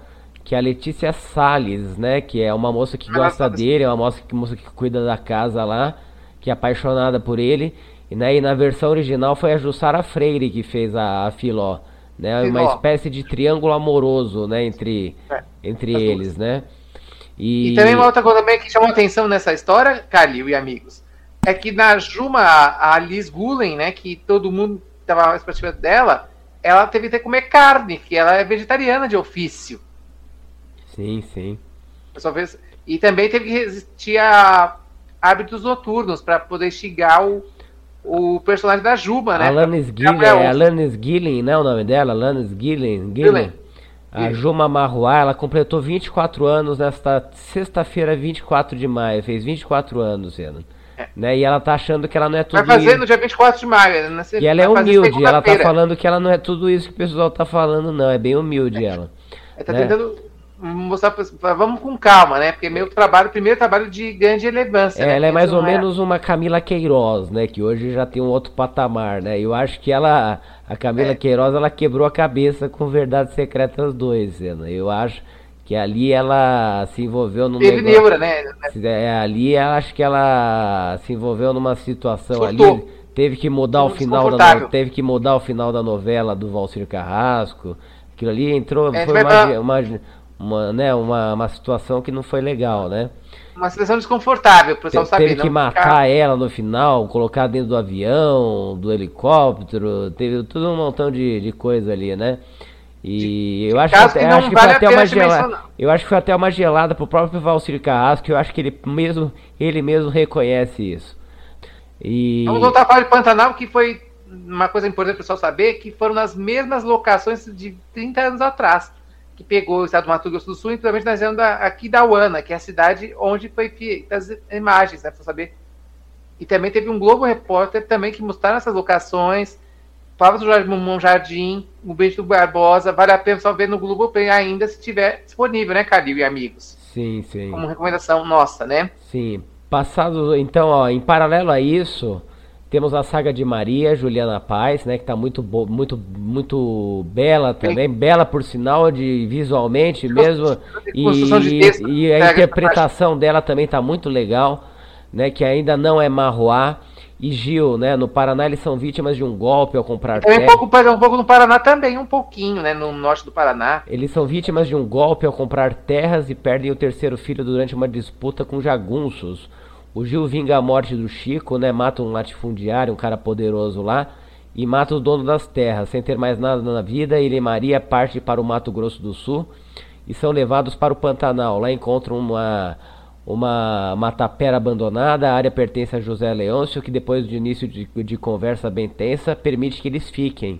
Speaker 4: que é a Letícia Salles, né? Que é uma moça que
Speaker 6: Ah,
Speaker 4: gosta dele, é uma moça que, moça que cuida da casa lá, que é apaixonada por ele. E, né, e na versão original foi a Jussara Freire que fez a, a Filó, né? Uma
Speaker 6: Filó.
Speaker 4: espécie de triângulo amoroso, né? Entre,
Speaker 6: É,
Speaker 4: entre
Speaker 6: as duas.
Speaker 4: eles, né?
Speaker 6: E também uma outra coisa também que chamou atenção nessa história, Calil e amigos, é que na Juma, a Liz Gulen, né, que todo mundo tava expectativa dela, ela teve que comer carne, que ela é vegetariana de ofício.
Speaker 4: Sim, sim.
Speaker 6: Fez- E também teve que resistir a hábitos noturnos para poder instigar o, o personagem da Juba, né?
Speaker 4: Alanis Gillen, é Alanis Gillen, não é o nome dela? Alanis Gillen, Gillen. A
Speaker 6: Isso.
Speaker 4: Juma Marruá, ela completou 24 anos nesta sexta-feira, 24 de maio. Fez 24 anos, Zena. Né? E ela tá achando que ela não é tudo
Speaker 6: É. Vai fazer
Speaker 4: isso.
Speaker 6: no dia 24 de maio. Né?
Speaker 4: E ela é humilde, ela tá falando que ela não é tudo isso que o pessoal tá falando, não. É bem humilde ela.
Speaker 6: Ela tá
Speaker 4: né?
Speaker 6: tentando mostrar pra, vamos com calma, né? Porque meu trabalho, primeiro trabalho de grande relevância.
Speaker 4: É,
Speaker 6: né?
Speaker 4: ela é mais
Speaker 6: Isso
Speaker 4: ou
Speaker 6: não
Speaker 4: menos uma Camila Queiroz, né? Que hoje já tem um outro patamar, né? Eu acho que ela, a Camila
Speaker 6: É.
Speaker 4: Queiroz, ela quebrou a cabeça com Verdades Secretas 2, Zena. Eu acho que ali ela se envolveu num
Speaker 6: Teve
Speaker 4: negócio...
Speaker 6: neura, né?
Speaker 4: É, ali eu acho que ela se envolveu numa situação
Speaker 6: Surtou.
Speaker 4: ali, teve que mudar o final da no- teve que mudar o final da novela do Valcir Carrasco. Aquilo ali entrou,
Speaker 6: É,
Speaker 4: foi uma,
Speaker 6: pra-
Speaker 4: uma, uma, né, uma, uma situação que não foi legal, né?
Speaker 6: Uma situação desconfortável, o pessoal saber.
Speaker 4: teve que
Speaker 6: não
Speaker 4: matar
Speaker 6: ficar-
Speaker 4: ela no final, colocar dentro do avião, do helicóptero, teve tudo um montão de, de coisa ali, né? E eu acho que,
Speaker 6: casos
Speaker 4: até,
Speaker 6: que não
Speaker 4: acho que
Speaker 6: vale
Speaker 4: gelada. Eu acho que foi até uma gelada pro próprio Valcir Carrasco, que eu acho que ele mesmo, ele mesmo reconhece isso. E
Speaker 6: Vamos voltar a falar de Pantanal, que foi uma coisa importante para o pessoal saber, que foram nas mesmas locações de 30 anos atrás, que pegou o estado do Mato Grosso do Sul, inclusive na região da, aqui da Uana, que é a cidade onde foi feitas as imagens, né, para saber. E também teve um Globo Repórter também que mostraram essas locações, Flávio do Jardim, Monjardim, o Bento Barbosa, vale a pena só ver no Globo Play ainda, se tiver disponível, né, Calil e amigos?
Speaker 4: sim, sim.
Speaker 6: Como recomendação nossa, né?
Speaker 4: Sim. Passado, então, ó, em paralelo a isso, temos a saga de Maria, Juliana Paz, né, que tá muito muito muito bela também, bela por sinal de visualmente mesmo e,
Speaker 6: de texto,
Speaker 4: e a interpretação dela também tá muito legal, né, que ainda não é Marroá. E Gil, né, no Paraná eles são vítimas de um golpe ao comprar
Speaker 6: Também um
Speaker 4: terra.
Speaker 6: pouco, um pouco no Paraná também, um pouquinho, né? No norte do Paraná.
Speaker 4: Eles são vítimas de um golpe ao comprar terras e perdem o terceiro filho durante uma disputa com jagunços. O Gil vinga a morte do Chico, né? Mata um latifundiário, um cara poderoso lá, e mata o dono das terras. Sem ter mais nada na vida, ele e Maria partem para o Mato Grosso do Sul e são levados para o Pantanal. Lá encontram uma, uma, uma tapera abandonada. A área pertence a José Leôncio, que depois de início de, de conversa bem tensa, permite que eles fiquem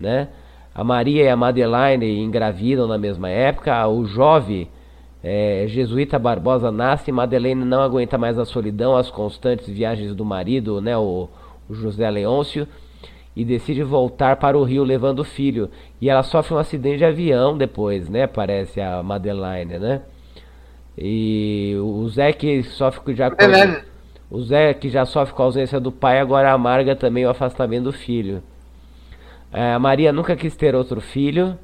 Speaker 4: né? A Maria e a Madeline engravidam na mesma época. O jovem é, jesuíta Barbosa nasce. Madeleine não aguenta mais a solidão, as constantes viagens do marido, né? O, o José Leôncio, e decide voltar para o Rio levando o filho. E ela sofre um acidente de avião depois, né? Parece a Madeline, né? E o Zé que sofre já com o Zé que já sofre com a ausência do pai agora amarga também o afastamento do filho. É, a Maria nunca quis ter outro filho,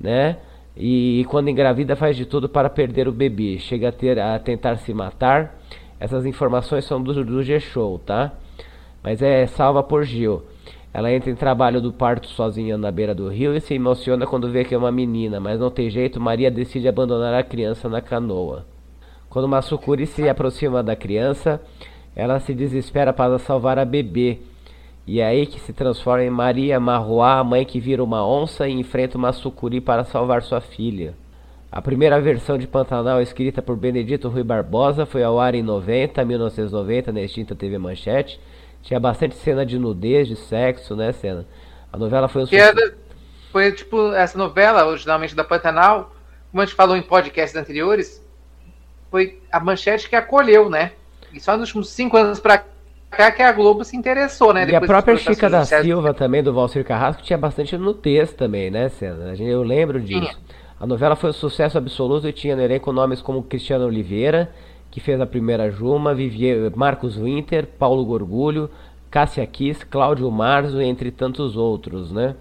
Speaker 4: né? E, quando engravida faz de tudo para perder o bebê. Chega a, ter, a tentar se matar. Essas informações são do, do G-Show, tá? Mas é salva por Gil. Ela entra em trabalho do parto sozinha na beira do rio e se emociona quando vê que é uma menina, mas não tem jeito, Maria decide abandonar a criança na canoa. Quando Masukuri se aproxima da criança, ela se desespera para salvar a bebê. E é aí que se transforma em Maria Marroá, a mãe que vira uma onça e enfrenta uma sucuri para salvar sua filha. A primeira versão de Pantanal, escrita por Benedito Rui Barbosa, foi ao ar em 90, 1990, na extinta TV Manchete. Tinha bastante cena de nudez, de sexo, né, cena? A novela foi um
Speaker 6: que era, Foi tipo, essa novela, originalmente da Pantanal, como a gente falou em podcasts anteriores, foi a Manchete que acolheu, né? E só nos últimos cinco anos para cá que a Globo se interessou, né?
Speaker 4: E a própria Chica da Silva também, do Valcir Carrasco, tinha bastante nutez também, né, Cena? Eu lembro disso. A novela foi um sucesso absoluto e tinha no elenco nomes como Cristiano Oliveira, que fez a primeira Juma, Vivier, Marcos Winter, Paulo Gorgulho, Cássia Kiss, Cláudio Marzo, entre tantos outros, né?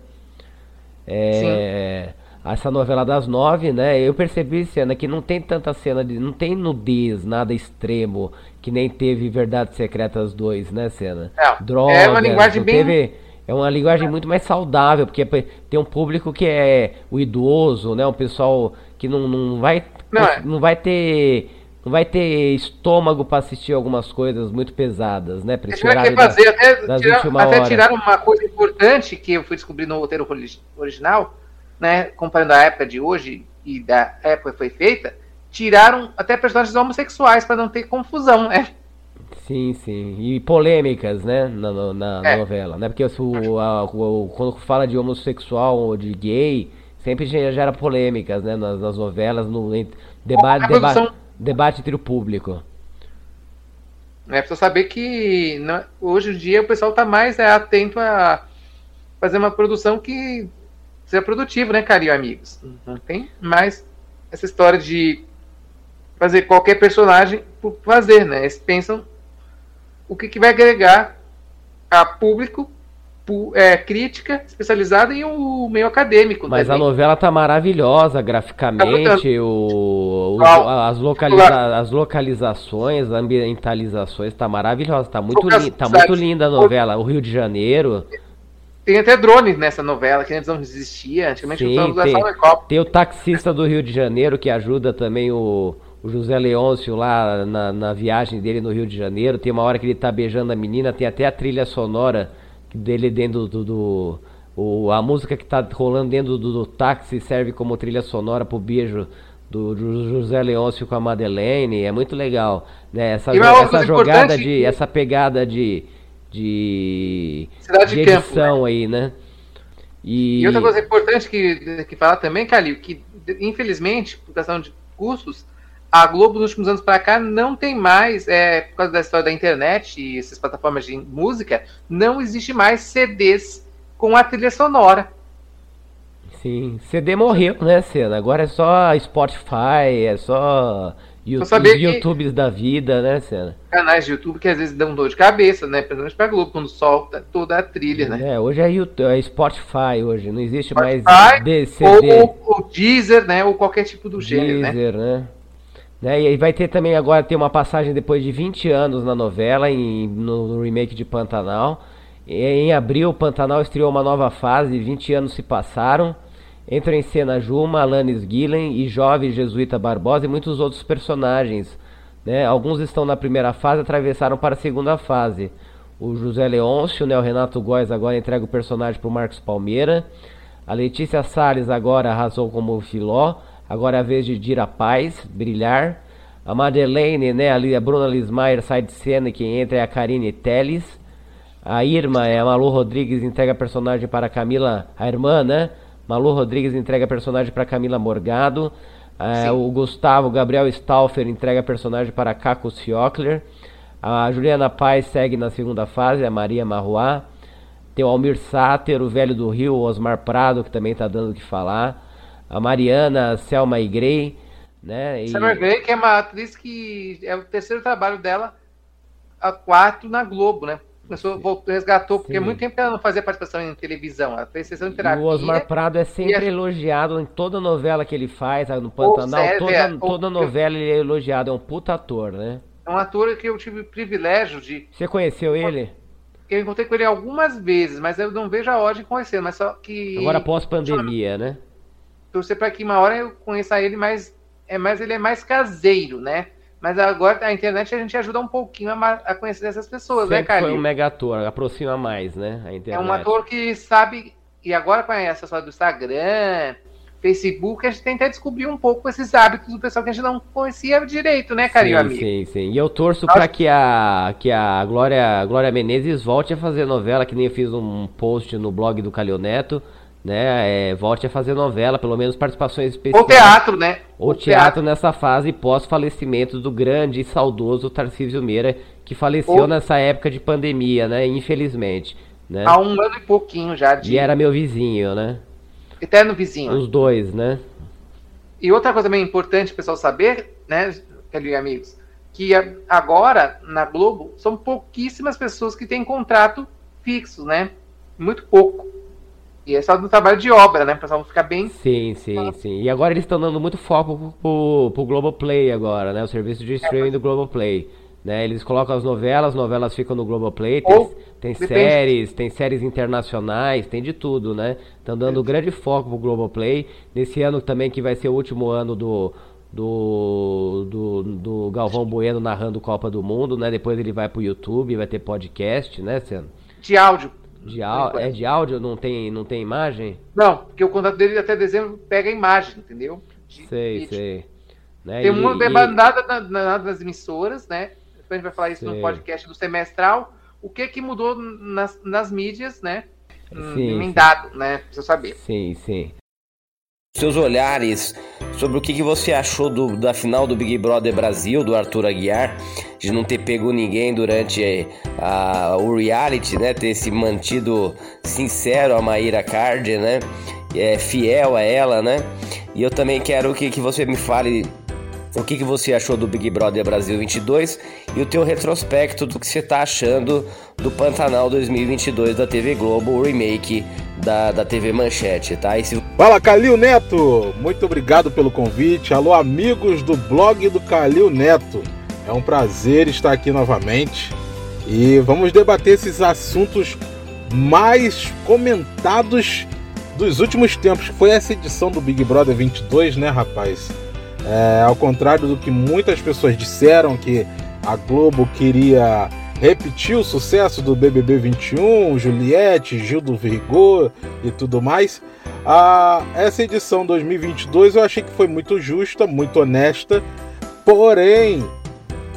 Speaker 4: É, essa novela das nove, né? Eu percebi, cena, que não tem tanta cena de. não tem nudez, nada extremo, que nem teve Verdades Secretas 2, né, cena?
Speaker 6: É, Drogas, é uma linguagem bem. Teve,
Speaker 4: é uma linguagem muito mais saudável, porque tem um público que é o idoso, né? Um pessoal que não, não vai. Não, é. não vai ter não vai ter estômago para assistir algumas coisas muito pesadas, né?
Speaker 6: Pra vai fazer, até, tirar, até tiraram uma coisa importante que eu fui descobrir no roteiro original, né, comparando a época de hoje e da época que foi feita, tiraram até personagens homossexuais para não ter confusão, né?
Speaker 4: Sim, sim. E polêmicas, né, na, na é. novela, né? Porque o, a, o, quando fala de homossexual ou de gay, sempre gera polêmicas, né, nas, nas novelas, no debate, deba debate entre o público.
Speaker 6: É preciso saber que não, hoje em dia o pessoal está mais é, atento a fazer uma produção que ser produtivo, né, carinho amigos? Não tem mais essa história de fazer qualquer personagem por fazer, né? Eles pensam o que, que vai agregar a público, é, crítica especializada e o meio acadêmico.
Speaker 4: Mas também. a novela tá maravilhosa graficamente, tá o, o, as, localiza as localizações, ambientalizações tá maravilhosa, tá muito, li tá muito linda a novela. O Rio de Janeiro.
Speaker 6: Tem até drones nessa novela, que antes não existia. Antigamente
Speaker 4: Sim, tem, tem o taxista do Rio de Janeiro, que ajuda também o, o José Leôncio lá na, na, viagem dele no Rio de Janeiro. Tem uma hora que ele tá beijando a menina, tem até a trilha sonora dele dentro do. do o, a música que tá rolando dentro do, do táxi serve como trilha sonora pro beijo do, do José Leôncio com a Madeleine. É muito legal. Né? Essa, essa jogada de. Essa pegada de de,
Speaker 6: Cidade de, edição
Speaker 4: campo, né? aí, né?
Speaker 6: E... e... outra coisa importante que, que falar também, Calil, que infelizmente, por questão de custos, a Globo nos últimos anos para cá não tem mais, é, por causa da história da internet e essas plataformas de música, não existe mais CDs com a trilha sonora.
Speaker 4: Sim, CD morreu, né, Cena? Agora é só Spotify, é só YouTube, YouTubes da vida, né, Cena?
Speaker 6: Canais de YouTube que às vezes dão dor de cabeça, né? Principalmente pra Globo, quando solta toda a trilha, né?
Speaker 4: É, hoje é, YouTube, é Spotify, hoje, não existe Spotify, mais DCD.
Speaker 6: Ou o Deezer, né? Ou qualquer tipo do gênero, né? Deezer, né?
Speaker 4: Né? E aí vai ter também agora ter uma passagem depois de 20 anos na novela, em, no, remake de Pantanal. Em abril, Pantanal estreou uma nova fase, 20 anos se passaram. Entram em cena Juma, Alanis Gillen e Jovem Jesuíta Barbosa e muitos outros personagens. Né? Alguns estão na primeira fase atravessaram para a segunda fase. O José Leôncio, né? o Renato Góes agora entrega o personagem para o Marcos Palmeira. A Letícia Salles agora arrasou como Filó. Agora é a vez de Dira Paz brilhar. A Madeleine, né? a Bruna Lismayer sai de cena e quem entra é a Karine Teles. A Irma é a Malu Rodrigues entrega personagem para a Camila, a irmã, né? Malu Rodrigues entrega personagem para Camila Morgado. É, o Gustavo Gabriel Stauffer entrega personagem para Caco Ciocler. A Juliana Paz segue na segunda fase, a Maria Marruá. Tem o Almir Sáter, o Velho do Rio, o Osmar Prado, que também está dando o que falar. A Mariana Selma Igrey. Né?
Speaker 6: E... Selma Igrey, que é uma atriz que é o terceiro trabalho dela, a quarto na Globo, né? começou, voltou, resgatou, porque há
Speaker 4: Sim.
Speaker 6: muito tempo que ela não fazia participação em televisão, ela fez sessão de
Speaker 4: E
Speaker 6: terapia.
Speaker 4: o Osmar Prado é sempre
Speaker 6: a-
Speaker 4: elogiado em toda novela que ele faz, no Pantanal,
Speaker 6: sério,
Speaker 4: toda,
Speaker 6: é, ou-
Speaker 4: toda novela ele é elogiado, é um puta ator, né?
Speaker 6: É um ator que eu tive o privilégio de.
Speaker 4: Você conheceu ele?
Speaker 6: Eu encontrei com ele algumas vezes, mas eu não vejo a hora de conhecer, mas só que.
Speaker 4: Agora pós-pandemia, né?
Speaker 6: Torcer para que uma hora eu conheça ele, mas é mais ele é mais caseiro, né? Mas agora a internet a gente ajuda um pouquinho a, a conhecer essas pessoas, né,
Speaker 4: Sempre foi
Speaker 6: Carlinhos?
Speaker 4: um mega ator, aproxima mais, né? A
Speaker 6: É
Speaker 4: internet.
Speaker 6: um ator que sabe, e agora com essa história do Instagram, Facebook, a gente tenta descobrir um pouco esses hábitos do pessoal que a gente não conhecia direito, né, carinho
Speaker 4: sim,
Speaker 6: amigo?
Speaker 4: Sim, sim. E eu torço pra que a, que a Glória, Glória Menezes volte a fazer novela, que nem eu fiz um post no blog do Calil Neto, né? É, volte a fazer novela, pelo menos participações especiais.
Speaker 6: Ou teatro, né?
Speaker 4: Ou teatro nessa fase pós-falecimento do grande e saudoso Tarcísio Meira, que faleceu
Speaker 6: Ou-
Speaker 4: nessa época de pandemia, né? Infelizmente. Né?
Speaker 6: Há um ano e pouquinho já de
Speaker 4: E era meu vizinho, né?
Speaker 6: eterno vizinho.
Speaker 4: Os dois, né?
Speaker 6: E outra coisa também importante o pessoal saber, né, Calil e amigos, que agora na Globo são pouquíssimas pessoas que têm contrato fixo, né? Muito pouco. E é só no trabalho de obra, né? O pessoal ficar bem.
Speaker 4: Sim, sim, sim. E agora eles estão dando muito foco pro, pro, Globoplay agora, né? O serviço de streaming do Globoplay. Né? Eles colocam as novelas, as novelas ficam no Globoplay, tem,
Speaker 6: Ou,
Speaker 4: tem
Speaker 6: depende.
Speaker 4: séries, tem séries internacionais, tem de tudo, né? Estão dando grande foco pro Globoplay. Nesse ano também, que vai ser o último ano do, do, do, do Galvão Bueno narrando Copa do Mundo, né? Depois ele vai pro YouTube, vai ter podcast, né?
Speaker 6: De áudio.
Speaker 4: De áudio, é de áudio, não tem, não tem imagem?
Speaker 6: Não, porque o contrato dele até dezembro pega a imagem, entendeu? De
Speaker 4: Sei, sei. Né?
Speaker 6: Tem
Speaker 4: e-
Speaker 6: uma
Speaker 4: e-
Speaker 6: debandada na, na, nas emissoras, né? Depois a gente vai falar isso
Speaker 4: Sei.
Speaker 6: no podcast do semestral. O que que mudou nas, nas mídias, né? Hum,
Speaker 4: Sim,
Speaker 6: Emendado, né? Precisa saber.
Speaker 4: Sim, sim.
Speaker 1: Seus olhares sobre o que, que você achou do- da final do Big Brother Brasil, do Arthur Aguiar, de não ter pego ninguém durante eh, a- o reality, né? Ter se mantido sincero a Maíra Cardi, né? É, fiel a ela, né? E eu também quero que, que você me fale o que, que você achou do Big Brother Brasil 22 e o teu retrospecto do que você tá achando do Pantanal 2022 da TV Globo, o remake da, da TV Manchete, tá? E se
Speaker 3: Fala Calil Neto, muito obrigado pelo convite. Alô, amigos do blog do Calil Neto. É um prazer estar aqui novamente e vamos debater esses assuntos mais comentados dos últimos tempos. Foi essa edição do Big Brother 22, né, rapaz? É, ao contrário do que muitas pessoas disseram que a Globo queria repetir o sucesso do BBB 21, Juliette, Gil do Vigor e tudo mais. A, essa edição 2022 eu achei que foi muito justa, muito honesta, porém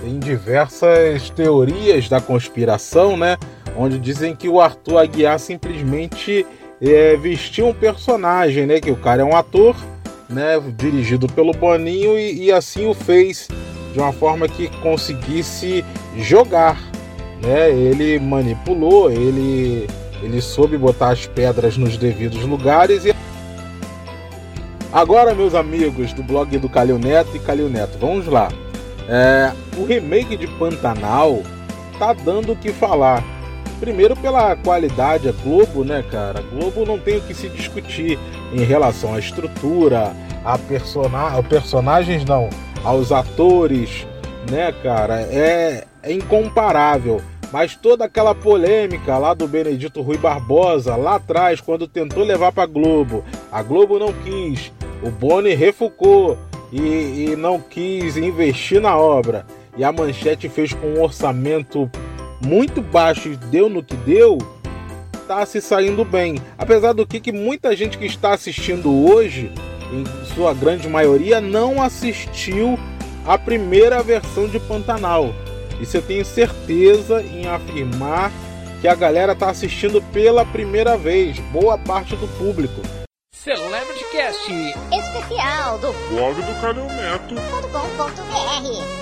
Speaker 3: tem diversas teorias da conspiração, né? Onde dizem que o Arthur Aguiar simplesmente é, vestiu um personagem, né? Que o cara é um ator, né? Dirigido pelo Boninho e, e assim o fez de uma forma que conseguisse jogar, né? Ele manipulou, ele ele soube botar as pedras nos devidos lugares e agora meus amigos do blog do Calil Neto e Calil Neto, vamos lá. É, o remake de Pantanal tá dando o que falar. Primeiro pela qualidade, a Globo, né, cara? Globo não tem o que se discutir em relação à estrutura, a persona... personagens não, aos atores, né, cara? É, é incomparável. Mas toda aquela polêmica lá do Benedito Rui Barbosa, lá atrás, quando tentou levar para Globo, a Globo não quis, o Boni refucou e, e não quis investir na obra, e a Manchete fez com um orçamento muito baixo e deu no que deu, tá se saindo bem. Apesar do que, que muita gente que está assistindo hoje, em sua grande maioria, não assistiu a primeira versão de Pantanal. Isso eu tenho certeza em afirmar que a galera tá assistindo pela primeira vez, boa parte do público.
Speaker 7: Celebrity Cast
Speaker 2: Especial do
Speaker 8: blog do Calil Neto.
Speaker 2: .com.br